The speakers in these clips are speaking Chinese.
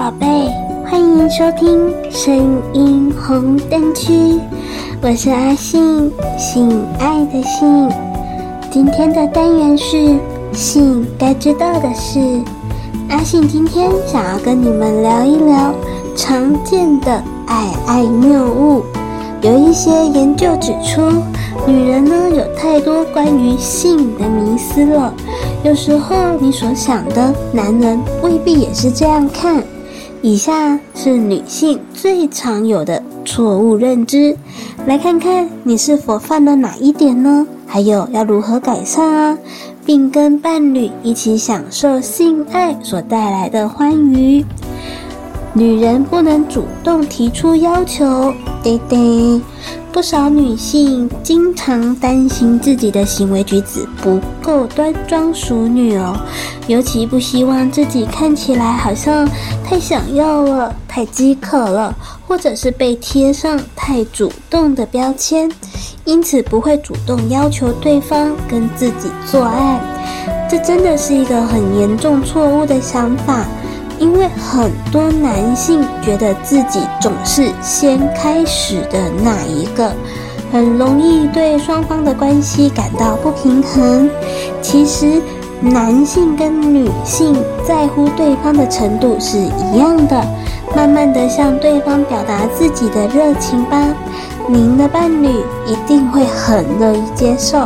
宝贝，欢迎收听声音红灯区，我是阿信，性爱的性。今天的单元是性该知道的事。阿信今天想要跟你们聊一聊常见的爱爱谬误。有一些研究指出，女人呢有太多关于性的迷思了。有时候你所想的，男人未必也是这样看。以下是女性最常有的错误认知，来看看你是否犯了哪一点呢？还有要如何改善啊，并跟伴侣一起享受性爱所带来的欢愉。女人不能主动提出要求，对对。不少女性经常担心自己的行为举止不够端庄淑女哦，尤其不希望自己看起来好像太想要了、太饥渴了，或者是被贴上太主动的标签，因此不会主动要求对方跟自己做爱。这真的是一个很严重错误的想法。因为很多男性觉得自己总是先开始的那一个，很容易对双方的关系感到不平衡。其实，男性跟女性在乎对方的程度是一样的。慢慢的向对方表达自己的热情吧，您的伴侣一定会很乐意接受。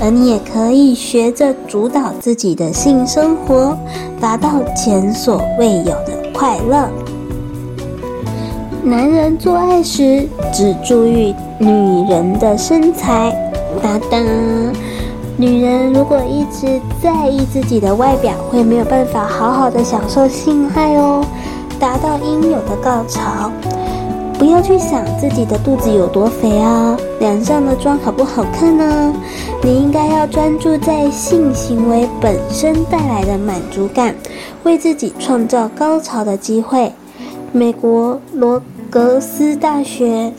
而你也可以学着主导自己的性生活，达到前所未有的快乐。男人做爱时只注意女人的身材，哒哒。女人如果一直在意自己的外表，会没有办法好好的享受性爱哦，达到应有的高潮。不要去想自己的肚子有多肥啊，脸上的妆好不好看呢？你应该要专注在性行为本身带来的满足感，为自己创造高潮的机会。美国罗格斯大学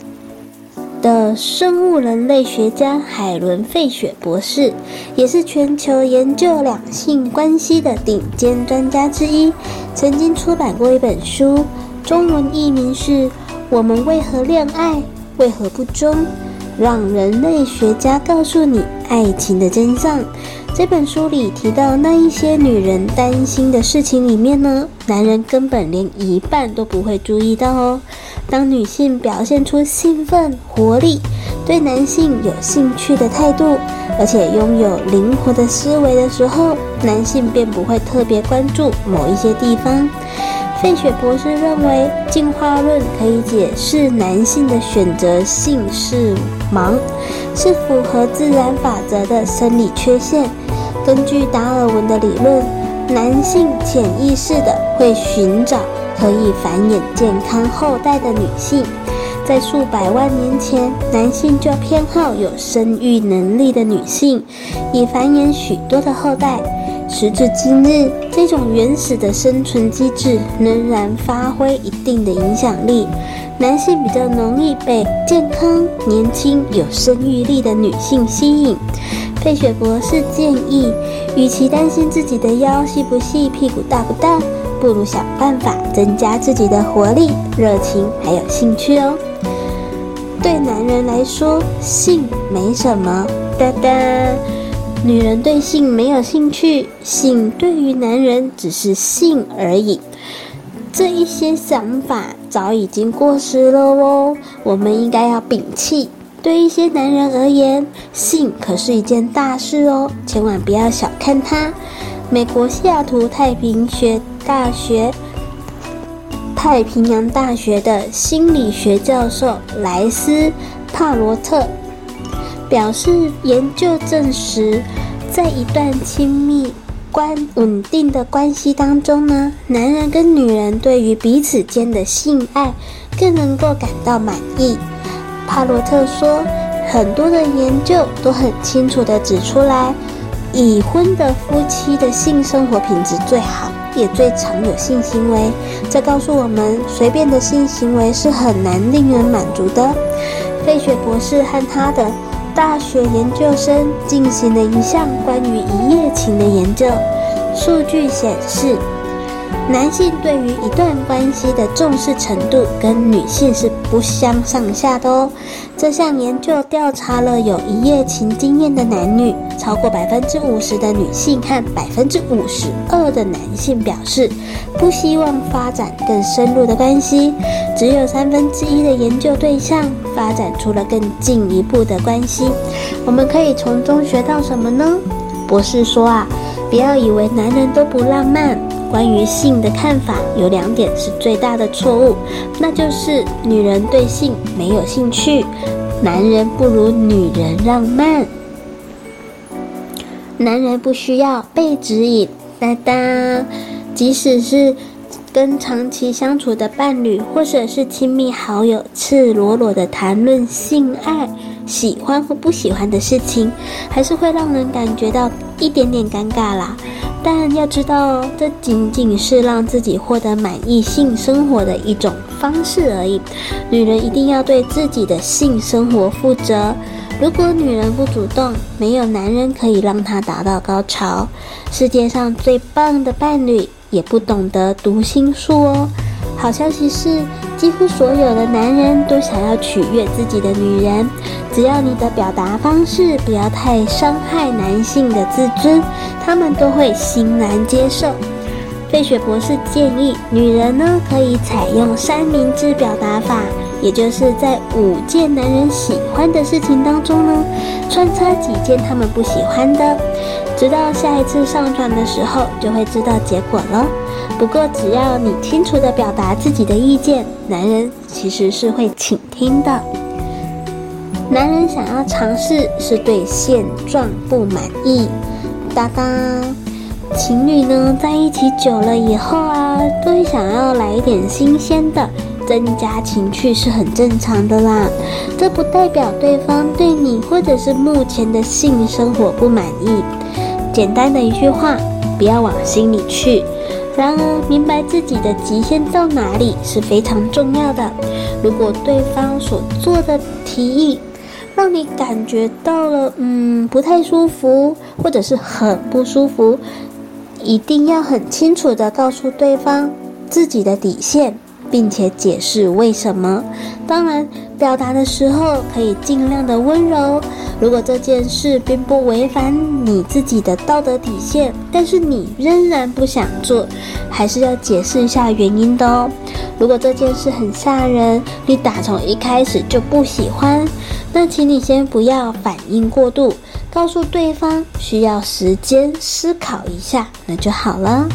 的生物人类学家海伦·费雪博士，也是全球研究两性关系的顶尖专家之一，曾经出版过一本书，中文译名是。我们为何恋爱？为何不忠？让人类学家告诉你爱情的真相。这本书里提到那一些女人担心的事情里面呢，男人根本连一半都不会注意到哦。当女性表现出兴奋、活力，对男性有兴趣的态度，而且拥有灵活的思维的时候，男性便不会特别关注某一些地方。费雪博士认为，进化论可以解释男性的选择性是盲，是符合自然法则的生理缺陷。根据达尔文的理论，男性潜意识的会寻找可以繁衍健康后代的女性。在数百万年前，男性就偏好有生育能力的女性，以繁衍许多的后代。时至今日，这种原始的生存机制仍然发挥一定的影响力。男性比较容易被健康、年轻、有生育力的女性吸引。费雪博士建议，与其担心自己的腰细不细、屁股大不大，不如想办法增加自己的活力、热情还有兴趣哦。对男人来说，性没什么，哒哒。女人对性没有兴趣，性对于男人只是性而已。这一些想法早已经过时了哦，我们应该要摒弃。对一些男人而言，性可是一件大事哦，千万不要小看它。美国西雅图太平学大学、太平洋大学的心理学教授莱斯帕罗特。表示，研究证实，在一段亲密、关稳定的关系当中呢，男人跟女人对于彼此间的性爱更能够感到满意。帕罗特说，很多的研究都很清楚地指出来，已婚的夫妻的性生活品质最好，也最常有性行为。这告诉我们，随便的性行为是很难令人满足的。费雪博士和他的大学研究生进行了一项关于一夜情的研究，数据显示，男性对于一段关系的重视程度跟女性是不相上下的哦。这项研究调查了有一夜情经验的男女，超过百分之五十的女性和百分之五十二的男性表示不希望发展更深入的关系，只有三分之一的研究对象发展出了更进一步的关系。我们可以从中学到什么呢？博士说啊，不要以为男人都不浪漫。关于性的看法有两点是最大的错误，那就是女人对性没有兴趣，男人不如女人浪漫。男人不需要被指引，哒哒，即使是跟长期相处的伴侣或者是亲密好友，赤裸裸的谈论性爱、喜欢或不喜欢的事情，还是会让人感觉到一点点尴尬啦。但要知道，这仅仅是让自己获得满意性生活的一种方式而已。女人一定要对自己的性生活负责。如果女人不主动，没有男人可以让她达到高潮。世界上最棒的伴侣也不懂得读心术哦。好消息是，几乎所有的男人都想要取悦自己的女人。只要你的表达方式不要太伤害男性的自尊，他们都会欣然接受。费雪博士建议，女人呢可以采用三明治表达法，也就是在五件男人喜欢的事情当中呢，穿插几件他们不喜欢的，直到下一次上传的时候就会知道结果了。不过只要你清楚地表达自己的意见，男人其实是会倾听的。男人想要尝试，是对现状不满意。哒哒，情侣呢在一起久了以后啊，都会想要来一点新鲜的，增加情趣是很正常的啦。这不代表对方对你或者是目前的性生活不满意。简单的一句话，不要往心里去。然而，明白自己的极限到哪里是非常重要的。如果对方所做的提议，让你感觉到了，嗯，不太舒服，或者是很不舒服，一定要很清楚地告诉对方自己的底线，并且解释为什么。当然，表达的时候可以尽量的温柔。如果这件事并不违反你自己的道德底线，但是你仍然不想做，还是要解释一下原因的哦。如果这件事很吓人，你打从一开始就不喜欢。那请你先不要反应过度，告诉对方需要时间思考一下，那就好了。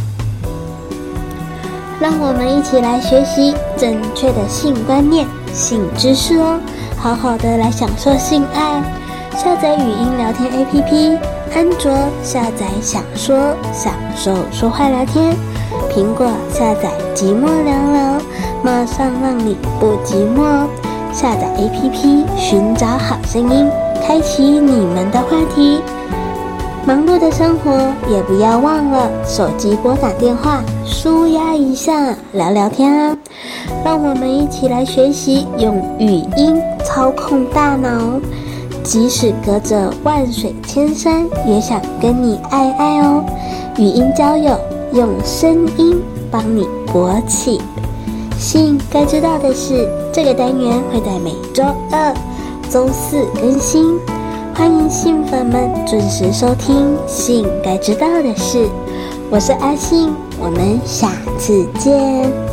让我们一起来学习正确的性观念、性知识哦，好好的来享受性爱。下载语音聊天 APP，安卓下载享说享受说话聊天，苹果下载寂寞聊聊，马上让你不寂寞。下载 APP，寻找好声音，开启你们的话题。忙碌的生活也不要忘了手机拨打电话，舒压一下，聊聊天啊！让我们一起来学习用语音操控大脑，即使隔着万水千山，也想跟你爱爱哦。语音交友，用声音帮你勃起。信该知道的是，这个单元会在每周二、周四更新，欢迎性粉们准时收听《性该知道的事》。我是阿信，我们下次见。